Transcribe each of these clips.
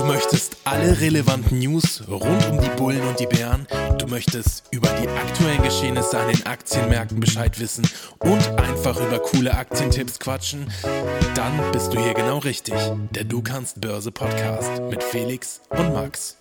Du möchtest alle relevanten News rund um die Bullen und die Bären. Du möchtest über die aktuellen Geschehnisse an den Aktienmärkten Bescheid wissen und einfach über coole Aktientipps quatschen. Dann bist du hier genau richtig. Der Du kannst Börse Podcast mit Felix und Max.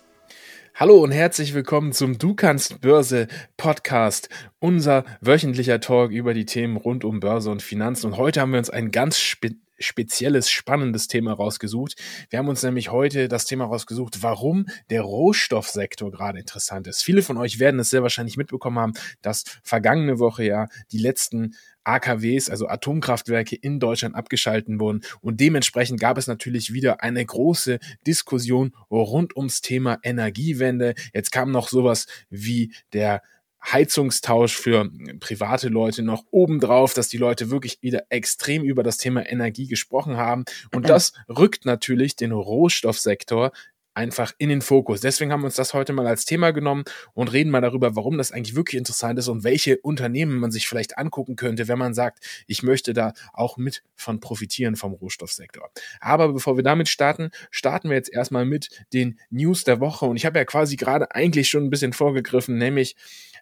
Hallo und herzlich willkommen zum Du kannst Börse Podcast, unser wöchentlicher Talk über die Themen rund um Börse und Finanzen. Und heute haben wir uns ein ganz spe spezielles, spannendes Thema rausgesucht. Wir haben uns nämlich heute das Thema rausgesucht, warum der Rohstoffsektor gerade interessant ist. Viele von euch werden es sehr wahrscheinlich mitbekommen haben, dass vergangene Woche ja die letzten AKWs, also Atomkraftwerke in Deutschland abgeschalten wurden. Und dementsprechend gab es natürlich wieder eine große Diskussion rund ums Thema Energiewende. Jetzt kam noch sowas wie der Heizungstausch für private Leute noch obendrauf, dass die Leute wirklich wieder extrem über das Thema Energie gesprochen haben. Und das rückt natürlich den Rohstoffsektor einfach in den Fokus. Deswegen haben wir uns das heute mal als Thema genommen und reden mal darüber, warum das eigentlich wirklich interessant ist und welche Unternehmen man sich vielleicht angucken könnte, wenn man sagt, ich möchte da auch mit von profitieren vom Rohstoffsektor. Aber bevor wir damit starten, starten wir jetzt erstmal mit den News der Woche und ich habe ja quasi gerade eigentlich schon ein bisschen vorgegriffen, nämlich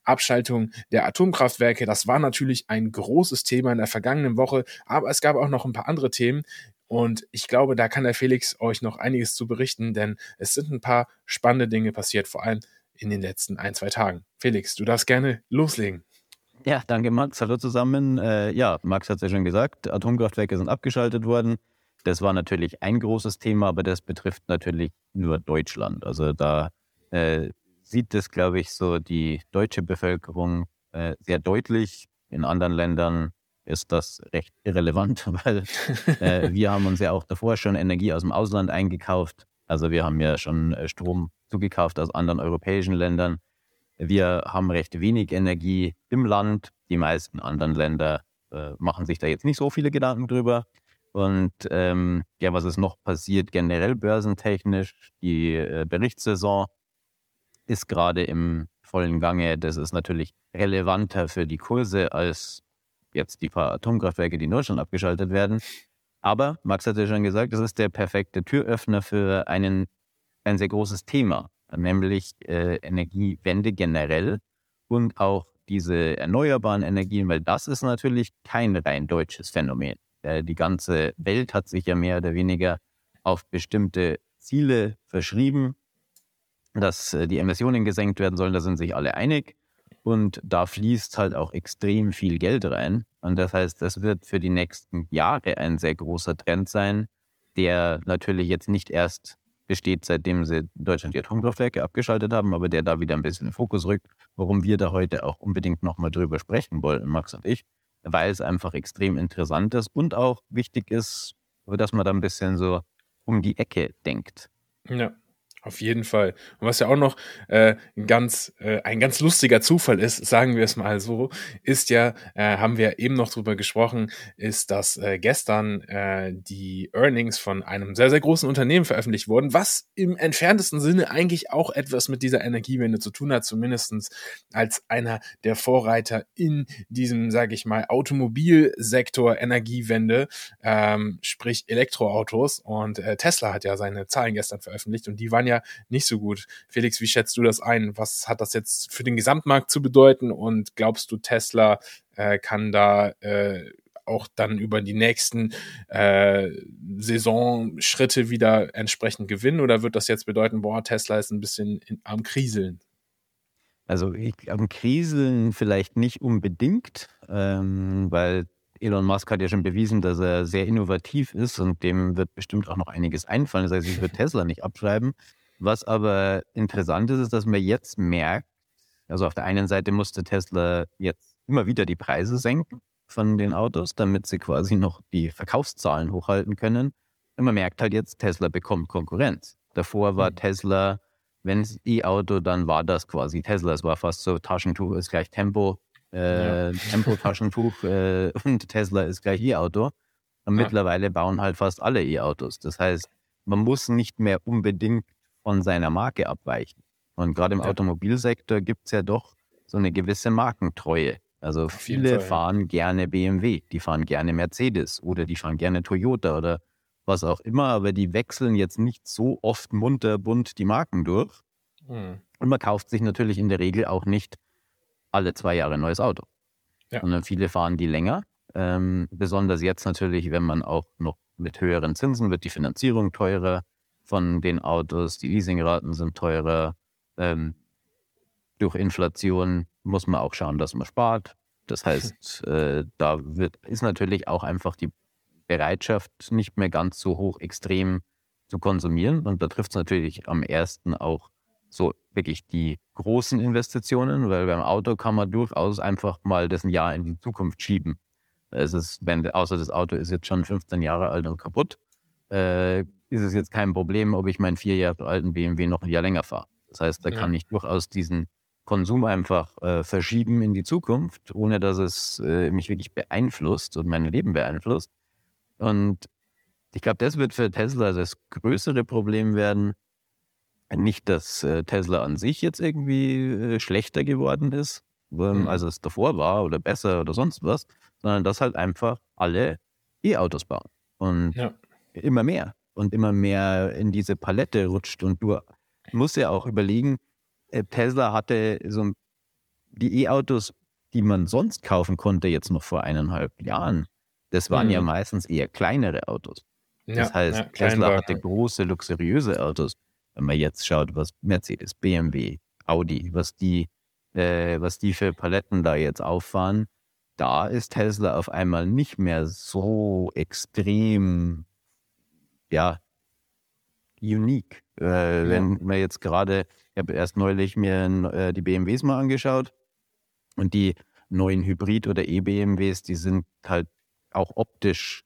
Abschaltung der Atomkraftwerke. Das war natürlich ein großes Thema in der vergangenen Woche, aber es gab auch noch ein paar andere Themen, und ich glaube, da kann der Felix euch noch einiges zu berichten, denn es sind ein paar spannende Dinge passiert, vor allem in den letzten ein, zwei Tagen. Felix, du darfst gerne loslegen. Ja, danke Max. Hallo zusammen. Äh, ja, Max hat es ja schon gesagt, Atomkraftwerke sind abgeschaltet worden. Das war natürlich ein großes Thema, aber das betrifft natürlich nur Deutschland. Also da äh, sieht es, glaube ich, so die deutsche Bevölkerung äh, sehr deutlich. In anderen Ländern ist das recht irrelevant, weil äh, wir haben uns ja auch davor schon Energie aus dem Ausland eingekauft. Also wir haben ja schon äh, Strom zugekauft aus anderen europäischen Ländern. Wir haben recht wenig Energie im Land. Die meisten anderen Länder äh, machen sich da jetzt nicht so viele Gedanken drüber. Und ähm, ja, was ist noch passiert generell börsentechnisch? Die äh, Berichtssaison ist gerade im vollen Gange. Das ist natürlich relevanter für die Kurse als jetzt die paar Atomkraftwerke, die in Deutschland abgeschaltet werden. Aber Max hat ja schon gesagt, das ist der perfekte Türöffner für einen, ein sehr großes Thema, nämlich äh, Energiewende generell und auch diese erneuerbaren Energien, weil das ist natürlich kein rein deutsches Phänomen. Äh, die ganze Welt hat sich ja mehr oder weniger auf bestimmte Ziele verschrieben, dass äh, die Emissionen gesenkt werden sollen, da sind sich alle einig. Und da fließt halt auch extrem viel Geld rein. Und das heißt, das wird für die nächsten Jahre ein sehr großer Trend sein, der natürlich jetzt nicht erst besteht, seitdem sie Deutschland die Atomkraftwerke abgeschaltet haben, aber der da wieder ein bisschen in den Fokus rückt, warum wir da heute auch unbedingt nochmal drüber sprechen wollten, Max und ich, weil es einfach extrem interessant ist und auch wichtig ist, dass man da ein bisschen so um die Ecke denkt. Ja. Auf jeden Fall. Und was ja auch noch äh, ganz, äh, ein ganz lustiger Zufall ist, sagen wir es mal so, ist ja, äh, haben wir eben noch drüber gesprochen, ist, dass äh, gestern äh, die Earnings von einem sehr, sehr großen Unternehmen veröffentlicht wurden, was im entferntesten Sinne eigentlich auch etwas mit dieser Energiewende zu tun hat, zumindestens als einer der Vorreiter in diesem, sage ich mal, Automobilsektor Energiewende, ähm, sprich Elektroautos. Und äh, Tesla hat ja seine Zahlen gestern veröffentlicht und die waren ja nicht so gut. Felix, wie schätzt du das ein? Was hat das jetzt für den Gesamtmarkt zu bedeuten? Und glaubst du, Tesla äh, kann da äh, auch dann über die nächsten äh, Saisonschritte wieder entsprechend gewinnen? Oder wird das jetzt bedeuten, boah, Tesla ist ein bisschen in, am Kriseln? Also ich, am Kriseln vielleicht nicht unbedingt, ähm, weil Elon Musk hat ja schon bewiesen, dass er sehr innovativ ist und dem wird bestimmt auch noch einiges einfallen. Das heißt, ich würde Tesla nicht abschreiben. Was aber interessant ist, ist, dass man jetzt merkt, also auf der einen Seite musste Tesla jetzt immer wieder die Preise senken von den Autos, damit sie quasi noch die Verkaufszahlen hochhalten können. Und man merkt halt jetzt, Tesla bekommt Konkurrenz. Davor war mhm. Tesla, wenn es E-Auto, dann war das quasi Tesla. Es war fast so, Taschentuch ist gleich Tempo, äh, ja. Tempo-Taschentuch äh, und Tesla ist gleich E-Auto. Und ja. mittlerweile bauen halt fast alle E-Autos. Das heißt, man muss nicht mehr unbedingt von seiner Marke abweichen. Und gerade im ja. Automobilsektor gibt es ja doch so eine gewisse Markentreue. Also viele Fall, fahren gerne BMW, die fahren gerne Mercedes oder die fahren gerne Toyota oder was auch immer, aber die wechseln jetzt nicht so oft munter bunt die Marken durch. Hm. Und man kauft sich natürlich in der Regel auch nicht alle zwei Jahre ein neues Auto, Ja. sondern viele fahren die länger. Ähm, besonders jetzt natürlich, wenn man auch noch mit höheren Zinsen wird die Finanzierung teurer von den Autos, die Leasingraten sind teurer. Ähm, durch Inflation muss man auch schauen, dass man spart. Das heißt, äh, da wird, ist natürlich auch einfach die Bereitschaft nicht mehr ganz so hoch extrem zu konsumieren. Und da trifft es natürlich am ersten auch so wirklich die großen Investitionen, weil beim Auto kann man durchaus einfach mal das ein Jahr in die Zukunft schieben. Es ist, wenn, außer das Auto ist jetzt schon 15 Jahre alt und kaputt, äh, ist es jetzt kein Problem, ob ich meinen vier Jahre alten BMW noch ein Jahr länger fahre. Das heißt, da Ja. kann ich durchaus diesen Konsum einfach äh, verschieben in die Zukunft, ohne dass es äh, mich wirklich beeinflusst und mein Leben beeinflusst. Und ich glaube, das wird für Tesla das größere Problem werden. Nicht, dass äh, Tesla an sich jetzt irgendwie äh, schlechter geworden ist, ähm, Mhm. als es davor war oder besser oder sonst was, sondern dass halt einfach alle E-Autos bauen. Und Ja. immer mehr und immer mehr in diese Palette rutscht. Und du musst ja auch überlegen, äh, Tesla hatte so die E-Autos, die man sonst kaufen konnte, jetzt noch vor eineinhalb Jahren. Das waren ja Mhm. meistens eher kleinere Autos. Das Ja, heißt, ja, Tesla hatte große, luxuriöse Autos. Wenn man jetzt schaut, was Mercedes, BMW, Audi, was die, äh, was die für Paletten da jetzt auffahren, da ist Tesla auf einmal nicht mehr so extrem, ja, unique. Äh, Wenn man jetzt gerade, ich habe erst neulich mir äh, die BMWs mal angeschaut und die neuen Hybrid- oder E-BMWs, die sind halt auch optisch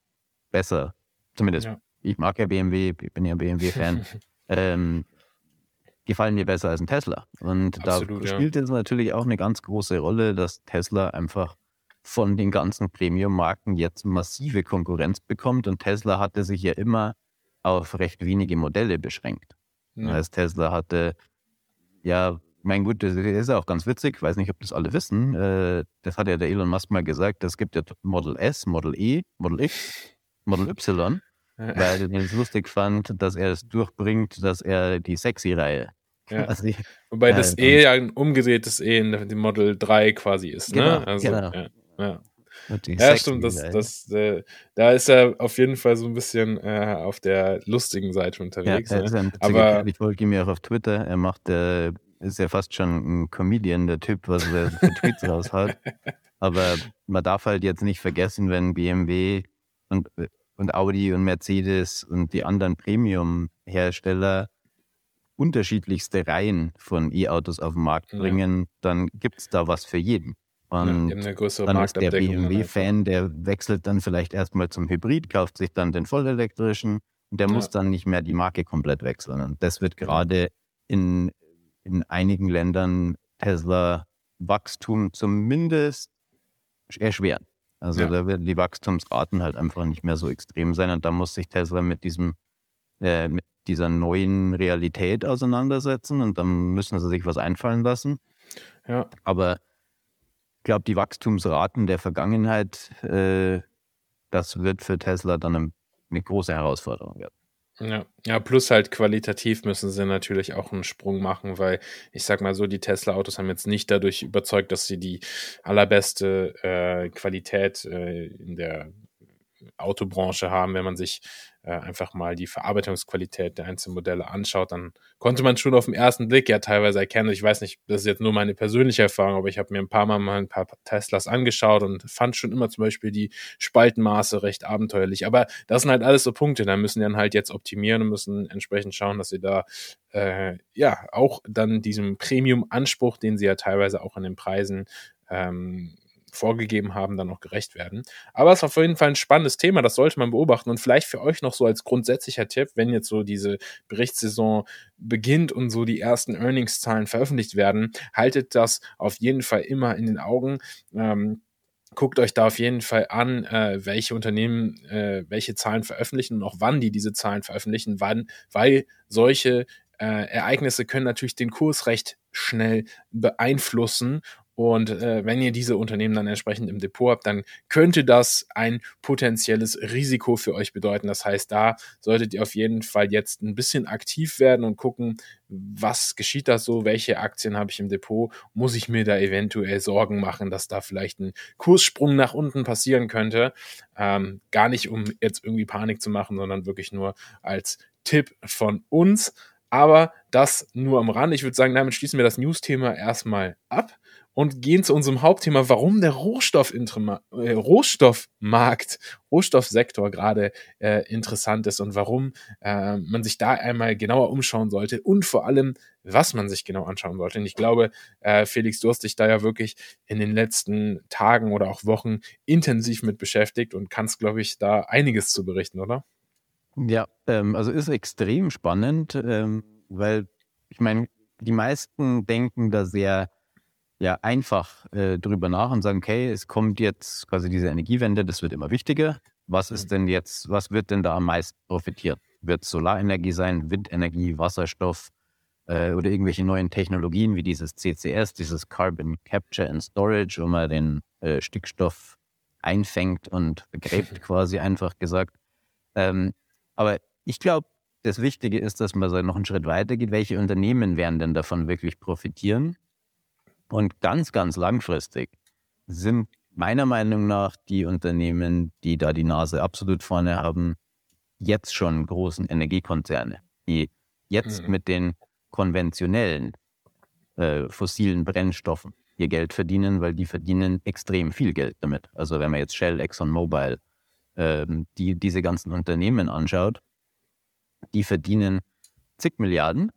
besser. Zumindest Ja. ich mag ja BMW, ich bin ja BMW-Fan. ähm, gefallen mir besser als ein Tesla. Und Absolut, da ja. spielt es natürlich auch eine ganz große Rolle, dass Tesla einfach von den ganzen Premium-Marken jetzt massive Konkurrenz bekommt. Und Tesla hatte sich ja immer auf recht wenige Modelle beschränkt. Das Ja. heißt, Tesla hatte, ja, mein gut, das ist auch ganz witzig, ich weiß nicht, ob das alle wissen. Äh, das hat ja der Elon Musk mal gesagt, es gibt ja Model S, Model E, Model X, Model Y, weil er es lustig fand, dass er es durchbringt, dass er die Sexy-Reihe Ja. quasi Wobei das Äh, E ja ein umgedrehtes E in dem Model 3 quasi ist, Genau, ne? Also, genau. ja, ja. Ja stimmt, das, Sexy-Reihe. das, äh, da ist er auf jeden Fall so ein bisschen äh, auf der lustigen Seite Ja, unterwegs. er ne? ein Aber- ich folge ihm ja auch auf Twitter. Er macht, äh, ist ja fast schon ein Comedian, der Typ, was er für Tweets raushaut. Aber man darf halt jetzt nicht vergessen, wenn BMW und, und Audi und Mercedes und die anderen Premium-Hersteller unterschiedlichste Reihen von E-Autos auf den Markt Ja. bringen, dann gibt's da was für jeden. Ja, Und größere dann ist der BMW-Fan, der wechselt dann vielleicht erstmal zum Hybrid, kauft sich dann den vollelektrischen und der Ja. muss dann nicht mehr die Marke komplett wechseln. Und das wird gerade in, in einigen Ländern Tesla Wachstum zumindest erschweren. Also Ja. da werden die Wachstumsraten halt einfach nicht mehr so extrem sein und da muss sich Tesla mit diesem äh, mit dieser neuen Realität auseinandersetzen und dann müssen sie sich was einfallen lassen. Ja, Aber ich glaube, die Wachstumsraten der Vergangenheit, äh, das wird für Tesla dann eine, eine große Herausforderung werden. Ja, ja, plus halt qualitativ müssen sie natürlich auch einen Sprung machen, weil ich sag mal so, die Tesla-Autos haben jetzt nicht dadurch überzeugt, dass sie die allerbeste äh, Qualität äh, in der Autobranche haben. Wenn man sich äh, einfach mal die Verarbeitungsqualität der einzelnen Modelle anschaut, dann konnte man schon auf den ersten Blick ja teilweise erkennen. Ich weiß nicht, das ist jetzt nur meine persönliche Erfahrung, aber ich habe mir ein paar Mal mal ein paar Teslas angeschaut und fand schon immer zum Beispiel die Spaltenmaße recht abenteuerlich. Aber das sind halt alles so Punkte, da müssen die dann halt jetzt optimieren und müssen entsprechend schauen, dass sie da äh, ja auch dann diesem Premium-Anspruch, den sie ja teilweise auch an den Preisen ähm, vorgegeben haben, dann auch gerecht werden. Aber es ist auf jeden Fall ein spannendes Thema, das sollte man beobachten und vielleicht für euch noch so als grundsätzlicher Tipp, wenn jetzt so diese Berichtssaison beginnt und so die ersten Earnings-Zahlen veröffentlicht werden, haltet das auf jeden Fall immer in den Augen. Ähm, guckt euch da auf jeden Fall an, äh, welche Unternehmen äh, welche Zahlen veröffentlichen und auch wann die diese Zahlen veröffentlichen, wann, weil solche äh, Ereignisse können natürlich den Kurs recht schnell beeinflussen Und äh, wenn ihr diese Unternehmen dann entsprechend im Depot habt, dann könnte das ein potenzielles Risiko für euch bedeuten. Das heißt, da solltet ihr auf jeden Fall jetzt ein bisschen aktiv werden und gucken, was geschieht da so, welche Aktien habe ich im Depot, muss ich mir da eventuell Sorgen machen, dass da vielleicht ein Kurssprung nach unten passieren könnte. Ähm, gar nicht, um jetzt irgendwie Panik zu machen, sondern wirklich nur als Tipp von uns. Aber das nur am Rand. Ich würde sagen, damit schließen wir das News-Thema erstmal ab und gehen zu unserem Hauptthema, warum der äh, Rohstoffmarkt, Rohstoffsektor gerade äh, interessant ist und warum äh, man sich da einmal genauer umschauen sollte und vor allem, was man sich genau anschauen sollte. Und ich glaube, äh, Felix, du hast dich da ja wirklich in den letzten Tagen oder auch Wochen intensiv mit beschäftigt und kannst, glaube ich, da einiges zu berichten, oder? Ja, ähm, also ist extrem spannend, ähm, weil ich meine, die meisten denken da sehr ja einfach äh, drüber nach und sagen, okay, es kommt jetzt quasi diese Energiewende, das wird immer wichtiger. Was ist mhm. denn jetzt, was wird denn da am meisten profitiert? Wird Solarenergie sein, Windenergie, Wasserstoff äh, oder irgendwelche neuen Technologien wie dieses CCS, dieses Carbon Capture and Storage, wo man den äh, Stickstoff einfängt und begräbt, quasi einfach gesagt. Ähm, aber ich glaube, das Wichtige ist, dass man so noch einen Schritt weiter geht. Welche Unternehmen werden denn davon wirklich profitieren? Und ganz, ganz langfristig sind meiner Meinung nach die Unternehmen, die da die Nase absolut vorne haben, jetzt schon großen Energiekonzerne, die jetzt mhm. mit den konventionellen äh, fossilen Brennstoffen ihr Geld verdienen, weil die verdienen extrem viel Geld damit. Also wenn man jetzt Shell, ExxonMobil, äh, die, diese ganzen Unternehmen anschaut, die verdienen zig Milliarden,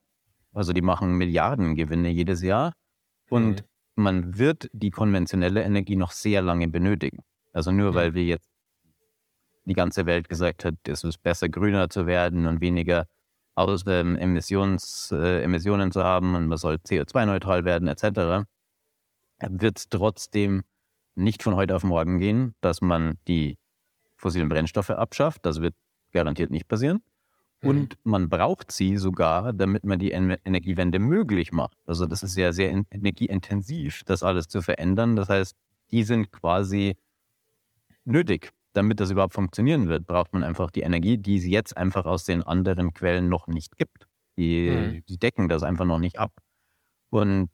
also die machen Milliardengewinne jedes Jahr und mhm. man wird die konventionelle Energie noch sehr lange benötigen. Also nur mhm. weil wir jetzt die ganze Welt gesagt hat, es ist besser grüner zu werden und weniger aus ähm, Emissions, äh, Emissionen zu haben und man soll CO2-neutral werden etc., wird es trotzdem nicht von heute auf morgen gehen, dass man die fossilen Brennstoffe abschafft. Das wird garantiert nicht passieren. Mhm. Und man braucht sie sogar, damit man die Energiewende möglich macht. Also das ist ja sehr energieintensiv, das alles zu verändern. Das heißt, die sind quasi nötig. Damit das überhaupt funktionieren wird, braucht man einfach die Energie, die es jetzt einfach aus den anderen Quellen noch nicht gibt. Die, mhm. die decken das einfach noch nicht ab. Und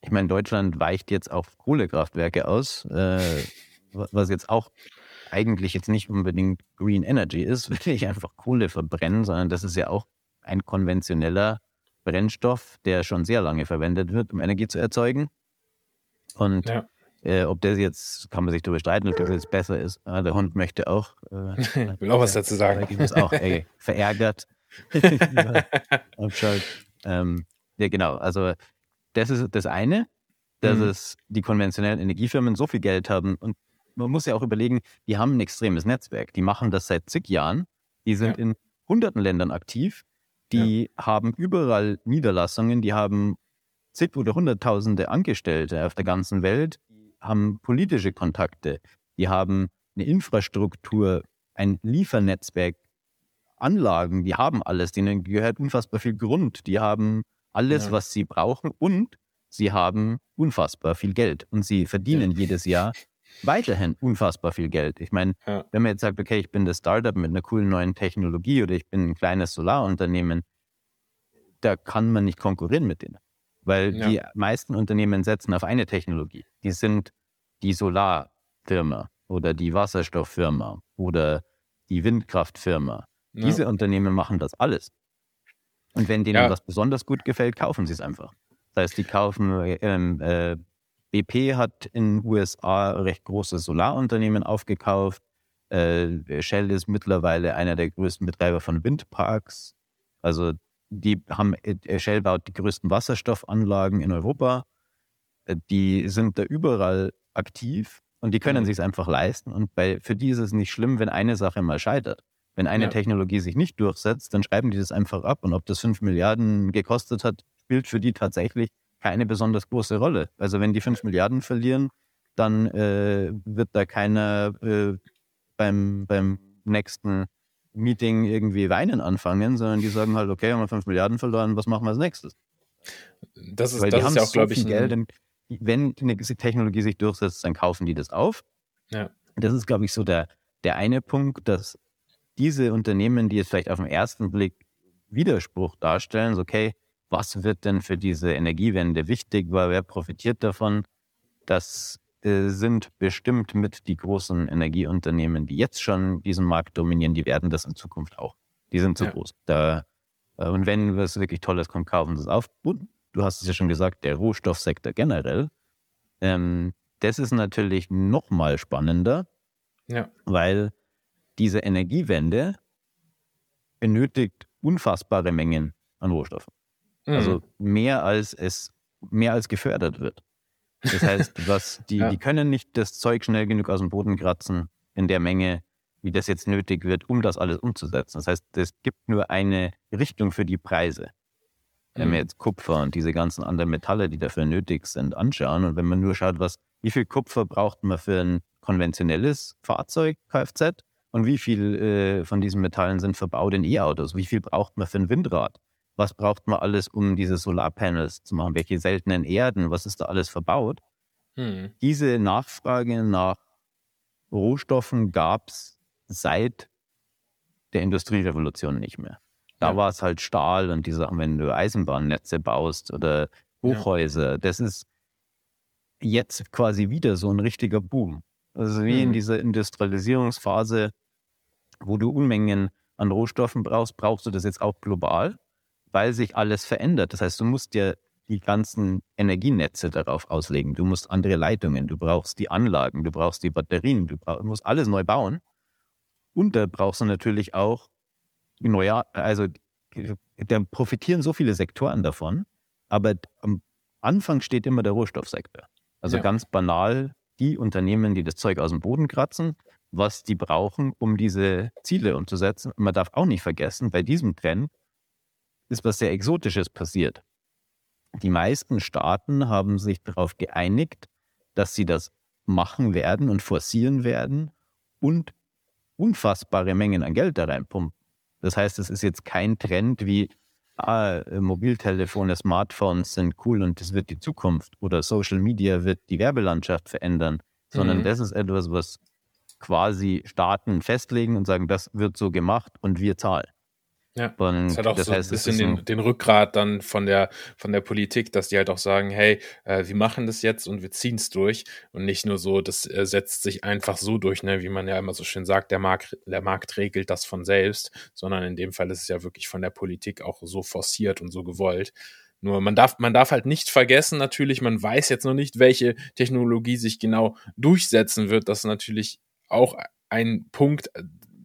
ich meine, Deutschland weicht jetzt auf Kohlekraftwerke aus, äh, was jetzt auch eigentlich jetzt nicht unbedingt Green Energy ist, will ich einfach Kohle verbrennen, sondern das ist ja auch ein konventioneller Brennstoff, der schon sehr lange verwendet wird, um Energie zu erzeugen. Und ja. äh, ob das jetzt, kann man sich darüber streiten, ob das jetzt besser ist. Ah, der Hund möchte auch. Äh, will auch was dazu sagen. Ich muss auch ey, verärgert. ähm, ja, genau. Also, das ist das eine, dass mhm. es die konventionellen Energiefirmen so viel Geld haben und man muss ja auch überlegen, die haben ein extremes Netzwerk. Die machen das seit zig Jahren. Die sind ja. in hunderten Ländern aktiv. Die ja. haben überall Niederlassungen. Die haben zig oder hunderttausende Angestellte auf der ganzen Welt. Die haben politische Kontakte. Die haben eine Infrastruktur, ein Liefernetzwerk, Anlagen. Die haben alles. Denen gehört unfassbar viel Grund. Die haben alles, ja. was sie brauchen. Und sie haben unfassbar viel Geld. Und sie verdienen jedes Jahr weiterhin unfassbar viel Geld. Ich meine, ja. wenn man jetzt sagt, okay, ich bin das Startup mit einer coolen neuen Technologie oder ich bin ein kleines Solarunternehmen, da kann man nicht konkurrieren mit denen. Weil ja. die meisten Unternehmen setzen auf eine Technologie. Die sind die Solarfirma oder die Wasserstofffirma oder die Windkraftfirma. Ja. Diese Unternehmen machen das alles. Und wenn denen was besonders gut gefällt, kaufen sie es einfach. Das heißt, die kaufen ähm, äh, BP hat in den USA recht große Solarunternehmen aufgekauft. Äh, Shell ist mittlerweile einer der größten Betreiber von Windparks. Also die haben, äh, Shell baut die größten Wasserstoffanlagen in Europa. Äh, die sind da überall aktiv und die können mhm. sich einfach leisten. Und bei, für die ist es nicht schlimm, wenn eine Sache mal scheitert. Wenn eine ja. Technologie sich nicht durchsetzt, dann schreiben die das einfach ab. Und ob das 5 Milliarden gekostet hat, spielt für die tatsächlich keine besonders große Rolle. Also wenn die 5 Milliarden verlieren, dann äh, wird da keiner äh, beim, beim nächsten Meeting irgendwie weinen anfangen, sondern die sagen halt, okay, haben wir 5 Milliarden verloren, was machen wir als nächstes? Das ist, Weil das ist ja auch, so glaube ich, Geld in, wenn eine Technologie sich durchsetzt, dann kaufen die das auf. Ja. Das ist, glaube ich, so der, der eine Punkt, dass diese Unternehmen, die jetzt vielleicht auf den ersten Blick Widerspruch darstellen, so, okay, was wird denn für diese Energiewende wichtig, weil wer profitiert davon? Das äh, sind bestimmt mit die großen Energieunternehmen, die jetzt schon diesen Markt dominieren, die werden das in Zukunft auch. Die sind zu ja. groß. Da, äh, und wenn was wirklich Tolles kommt, kaufen sie es auf. Und du hast es ja schon gesagt, der Rohstoffsektor generell, ähm, das ist natürlich noch mal spannender, ja. weil diese Energiewende benötigt unfassbare Mengen an Rohstoffen. Mhm. Also mehr als es mehr als gefördert wird. Das heißt, was die, ja. die können nicht das Zeug schnell genug aus dem Boden kratzen in der Menge, wie das jetzt nötig wird, um das alles umzusetzen. Das heißt, es gibt nur eine Richtung für die Preise. Wenn wir mhm. jetzt Kupfer und diese ganzen anderen Metalle, die dafür nötig sind, anschauen und wenn man nur schaut, was, wie viel Kupfer braucht man für ein konventionelles Fahrzeug, Kfz, und wie viel äh, von diesen Metallen sind verbaut in E-Autos, wie viel braucht man für ein Windrad, was braucht man alles, um diese Solarpanels zu machen, welche seltenen Erden, was ist da alles verbaut. Hm. Diese Nachfrage nach Rohstoffen gab es seit der Industrierevolution nicht mehr. Da ja. war es halt Stahl und die Sachen, wenn du Eisenbahnnetze baust oder Hochhäuser. Ja. Das ist jetzt quasi wieder so ein richtiger Boom. Also wie mhm. in dieser Industrialisierungsphase, wo du Unmengen an Rohstoffen brauchst, brauchst du das jetzt auch global, weil sich alles verändert. Das heißt, du musst dir die ganzen Energienetze darauf auslegen. Du musst andere Leitungen, du brauchst die Anlagen, du brauchst die Batterien, du brauch, musst alles neu bauen. Und da brauchst du natürlich auch naja, also da profitieren so viele Sektoren davon, aber am Anfang steht immer der Rohstoffsektor. Also ja. ganz banal, die Unternehmen, die das Zeug aus dem Boden kratzen, was die brauchen, um diese Ziele umzusetzen. Und man darf auch nicht vergessen, bei diesem Trend ist was sehr Exotisches passiert. Die meisten Staaten haben sich darauf geeinigt, dass sie das machen werden und forcieren werden und unfassbare Mengen an Geld da reinpumpen. Das heißt, es ist jetzt kein Trend wie ah, Mobiltelefone, Smartphones sind cool und das wird die Zukunft oder Social Media wird die Werbelandschaft verändern, sondern mhm. das ist etwas, was quasi Staaten festlegen und sagen, das wird so gemacht und wir zahlen. Ja, und das hat auch das so heißt, ein bisschen den, den, Rückgrat dann von der, von der Politik, dass die halt auch sagen, hey, äh, wir machen das jetzt und wir ziehen es durch und nicht nur so, das äh, setzt sich einfach so durch, ne, wie man ja immer so schön sagt, der Markt, der Markt regelt das von selbst, sondern in dem Fall ist es ja wirklich von der Politik auch so forciert und so gewollt. Nur man darf, man darf halt nicht vergessen, natürlich, man weiß jetzt noch nicht, welche Technologie sich genau durchsetzen wird. Das ist natürlich auch ein Punkt,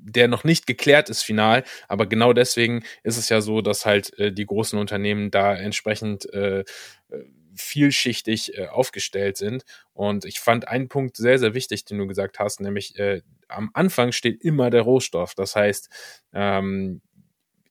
der noch nicht geklärt ist final. Aber genau deswegen ist es ja so, dass halt äh, die großen Unternehmen da entsprechend äh, äh, vielschichtig äh, aufgestellt sind. Und ich fand einen Punkt sehr, sehr wichtig, den du gesagt hast, nämlich äh, am Anfang steht immer der Rohstoff. Das heißt, ähm,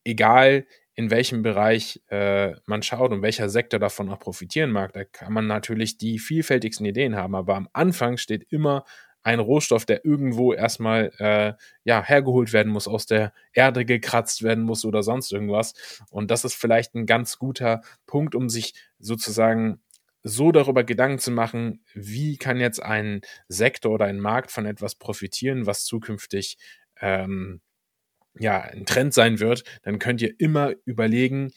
egal in welchem Bereich äh, man schaut und welcher Sektor davon auch profitieren mag, da kann man natürlich die vielfältigsten Ideen haben. Aber am Anfang steht immer ein Rohstoff, der irgendwo erstmal äh, ja, hergeholt werden muss, aus der Erde gekratzt werden muss oder sonst irgendwas. Und das ist vielleicht ein ganz guter Punkt, um sich sozusagen so darüber Gedanken zu machen, wie kann jetzt ein Sektor oder ein Markt von etwas profitieren, was zukünftig ähm, ja ein Trend sein wird, dann könnt ihr immer überlegen,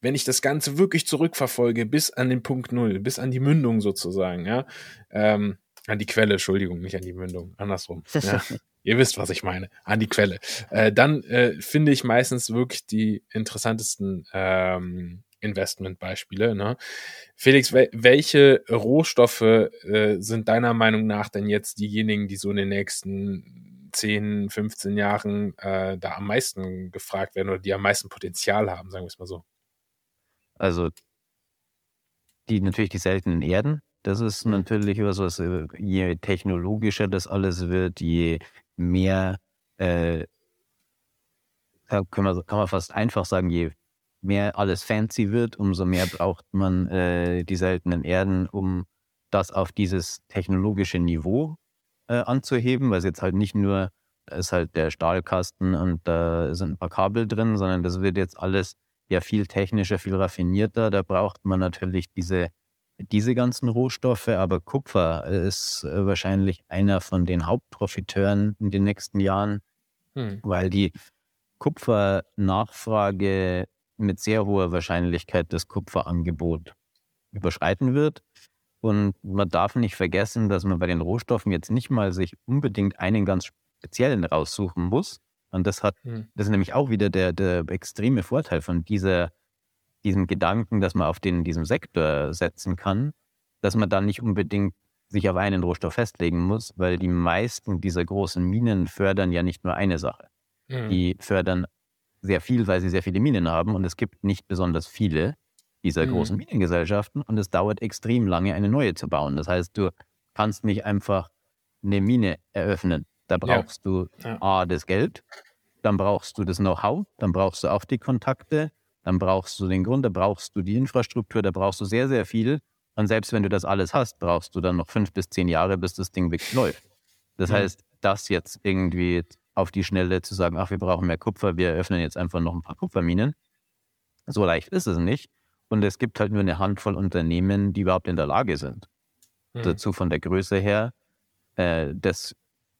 wenn ich das Ganze wirklich zurückverfolge bis an den Punkt Null, bis an die Mündung sozusagen, ja, ähm, an die Quelle, Entschuldigung, nicht an die Mündung, andersrum. Ja. Ihr wisst, was ich meine, an die Quelle. Äh, dann äh, finde ich meistens wirklich die interessantesten ähm, Investmentbeispiele. Ne? Felix, wel welche Rohstoffe äh, sind deiner Meinung nach denn jetzt diejenigen, die so in den nächsten 10, 15 Jahren äh, da am meisten gefragt werden oder die am meisten Potenzial haben, sagen wir es mal so? Also die natürlich die seltenen Erden, das ist mhm. natürlich was, was äh, je technologischer das alles wird, je mehr, äh, kann, man, kann man fast einfach sagen, je mehr alles fancy wird, umso mehr braucht man äh, die seltenen Erden, um das auf dieses technologische Niveau äh, anzuheben, weil es jetzt halt nicht nur, da ist halt der Stahlkasten und da sind ein paar Kabel drin, sondern das wird jetzt alles ja viel technischer, viel raffinierter. Da braucht man natürlich diese diese ganzen Rohstoffe, aber Kupfer ist äh, wahrscheinlich einer von den Hauptprofiteuren in den nächsten Jahren, hm. weil die Kupfernachfrage mit sehr hoher Wahrscheinlichkeit das Kupferangebot überschreiten wird. Und man darf nicht vergessen, dass man bei den Rohstoffen jetzt nicht mal sich unbedingt einen ganz speziellen raussuchen muss. Und das hat, hm. das ist nämlich auch wieder der, der extreme Vorteil von dieser diesem Gedanken, dass man auf den, diesem Sektor setzen kann, dass man dann nicht unbedingt sich auf einen Rohstoff festlegen muss, weil die meisten dieser großen Minen fördern ja nicht nur eine Sache. Mhm. Die fördern sehr viel, weil sie sehr viele Minen haben und es gibt nicht besonders viele dieser mhm. großen Minengesellschaften und es dauert extrem lange, eine neue zu bauen. Das heißt, du kannst nicht einfach eine Mine eröffnen. Da brauchst ja. du. A, das Geld, dann brauchst du das Know-how, dann brauchst du auch die Kontakte, dann brauchst du den Grund, da brauchst du die Infrastruktur, da brauchst du sehr, sehr viel. Und selbst wenn du das alles hast, brauchst du dann noch fünf bis zehn Jahre, bis das Ding wirklich läuft. Das mhm. heißt, das jetzt irgendwie auf die Schnelle zu sagen, ach, wir brauchen mehr Kupfer, wir eröffnen jetzt einfach noch ein paar Kupferminen. So leicht ist es nicht. Und es gibt halt nur eine Handvoll Unternehmen, die überhaupt in der Lage sind, mhm. dazu von der Größe her, äh, das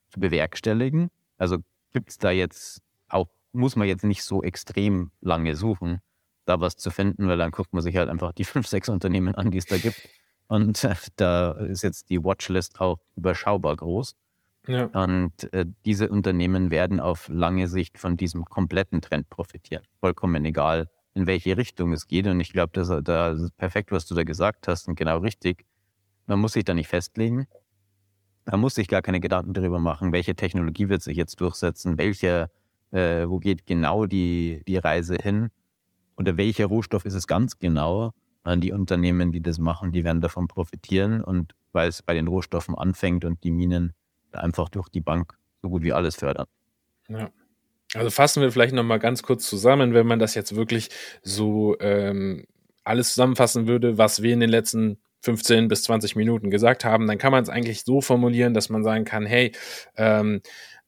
zu bewerkstelligen. Also gibt es da jetzt auch, muss man jetzt nicht so extrem lange suchen da was zu finden, weil dann guckt man sich halt einfach die fünf, sechs Unternehmen an, die es da gibt. Und äh, da ist jetzt die Watchlist auch überschaubar groß. Ja. Und äh, diese Unternehmen werden auf lange Sicht von diesem kompletten Trend profitieren. Vollkommen egal, in welche Richtung es geht. Und ich glaube, das, das ist perfekt, was du da gesagt hast und genau richtig. Man muss sich da nicht festlegen. Man muss sich gar keine Gedanken darüber machen, welche Technologie wird sich jetzt durchsetzen, welche, äh, wo geht genau die, die Reise hin oder welcher Rohstoff ist es ganz genau? Die Unternehmen, die das machen, die werden davon profitieren und weil es bei den Rohstoffen anfängt und die Minen einfach durch die Bank so gut wie alles fördern. Ja. Also fassen wir vielleicht nochmal ganz kurz zusammen, wenn man das jetzt wirklich so ähm, alles zusammenfassen würde, was wir in den letzten 15 bis 20 Minuten gesagt haben, dann kann man es eigentlich so formulieren, dass man sagen kann, hey, ähm,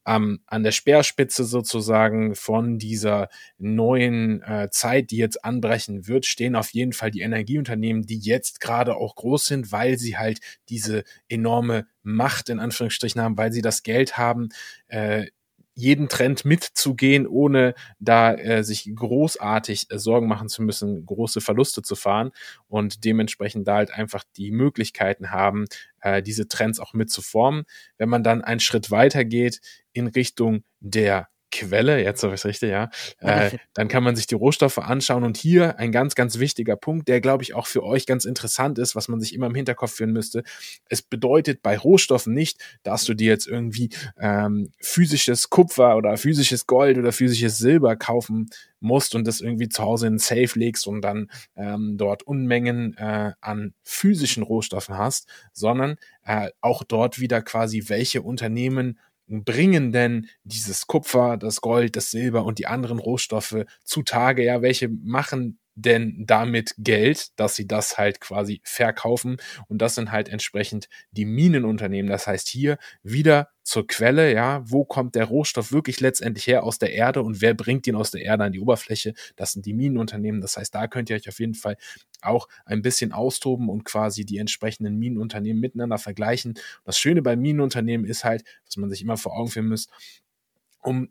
ähm, an der Speerspitze sozusagen von dieser neuen äh, Zeit, die jetzt anbrechen wird, stehen auf jeden Fall die Energieunternehmen, die jetzt gerade auch groß sind, weil sie halt diese enorme Macht in Anführungsstrichen haben, weil sie das Geld haben, äh, jeden Trend mitzugehen, ohne da äh, sich großartig äh, Sorgen machen zu müssen, große Verluste zu fahren und dementsprechend da halt einfach die Möglichkeiten haben, äh, diese Trends auch mitzuformen. Wenn man dann einen Schritt weiter geht in Richtung der Quelle, jetzt habe ich es richtig, ja, äh, dann kann man sich die Rohstoffe anschauen und hier ein ganz, ganz wichtiger Punkt, der glaube ich auch für euch ganz interessant ist, was man sich immer im Hinterkopf führen müsste. Es bedeutet bei Rohstoffen nicht, dass du dir jetzt irgendwie ähm, physisches Kupfer oder physisches Gold oder physisches Silber kaufen musst und das irgendwie zu Hause in ein Safe legst und dann ähm, dort Unmengen äh, an physischen Rohstoffen hast, sondern äh, auch dort wieder quasi welche Unternehmen bringen denn dieses Kupfer, das Gold, das Silber und die anderen Rohstoffe zutage? Ja, welche machen denn damit Geld, dass sie das halt quasi verkaufen? Und das sind halt entsprechend die Minenunternehmen. Das heißt hier wieder zur Quelle, ja, wo kommt der Rohstoff wirklich letztendlich her aus der Erde und wer bringt ihn aus der Erde an die Oberfläche? Das sind die Minenunternehmen. Das heißt, da könnt ihr euch auf jeden Fall auch ein bisschen austoben und quasi die entsprechenden Minenunternehmen miteinander vergleichen. Das Schöne bei Minenunternehmen ist halt, dass man sich immer vor Augen führen muss, um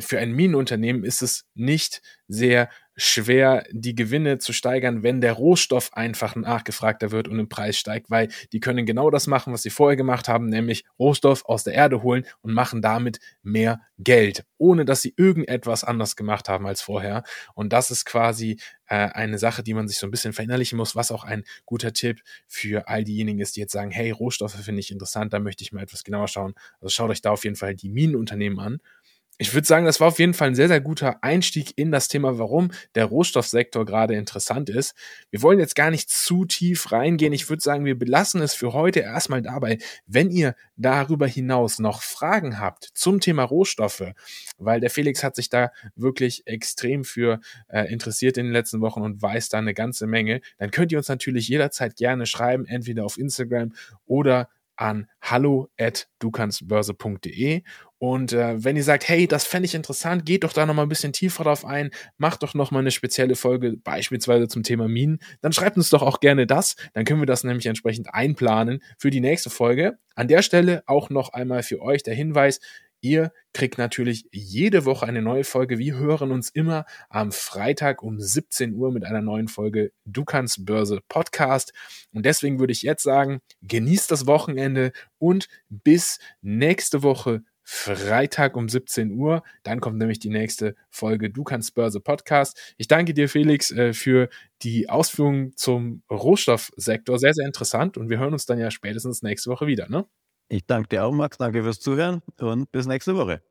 für ein Minenunternehmen ist es nicht sehr schwer, die Gewinne zu steigern, wenn der Rohstoff einfach nachgefragter wird und im Preis steigt, weil die können genau das machen, was sie vorher gemacht haben, nämlich Rohstoff aus der Erde holen und machen damit mehr Geld, ohne dass sie irgendetwas anders gemacht haben als vorher. Und das ist quasi äh, eine Sache, die man sich so ein bisschen verinnerlichen muss, was auch ein guter Tipp für all diejenigen ist, die jetzt sagen, hey, Rohstoffe finde ich interessant, da möchte ich mal etwas genauer schauen. Also schaut euch da auf jeden Fall die Minenunternehmen an ich würde sagen, das war auf jeden Fall ein sehr, sehr guter Einstieg in das Thema, warum der Rohstoffsektor gerade interessant ist. Wir wollen jetzt gar nicht zu tief reingehen. Ich würde sagen, wir belassen es für heute erstmal dabei. Wenn ihr darüber hinaus noch Fragen habt zum Thema Rohstoffe, weil der Felix hat sich da wirklich extrem für äh, interessiert in den letzten Wochen und weiß da eine ganze Menge, dann könnt ihr uns natürlich jederzeit gerne schreiben, entweder auf Instagram oder an hallo at dukannstbörse.de Und äh, wenn ihr sagt, hey, das fände ich interessant, geht doch da nochmal ein bisschen tiefer drauf ein, macht doch nochmal eine spezielle Folge, beispielsweise zum Thema Minen, dann schreibt uns doch auch gerne das. Dann können wir das nämlich entsprechend einplanen für die nächste Folge. An der Stelle auch noch einmal für euch der Hinweis, Ihr kriegt natürlich jede Woche eine neue Folge. Wir hören uns immer am Freitag um 17 Uhr mit einer neuen Folge Du kannst Börse Podcast. Und deswegen würde ich jetzt sagen, genießt das Wochenende und bis nächste Woche Freitag um 17 Uhr. Dann kommt nämlich die nächste Folge Du kannst Börse Podcast. Ich danke dir, Felix, äh, für die Ausführungen zum Rohstoffsektor. Sehr, sehr interessant. Und wir hören uns dann ja spätestens nächste Woche wieder. Ne? Ich danke dir auch, Max. Danke fürs Zuhören und bis nächste Woche.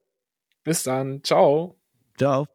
Bis dann. Ciao. Ciao.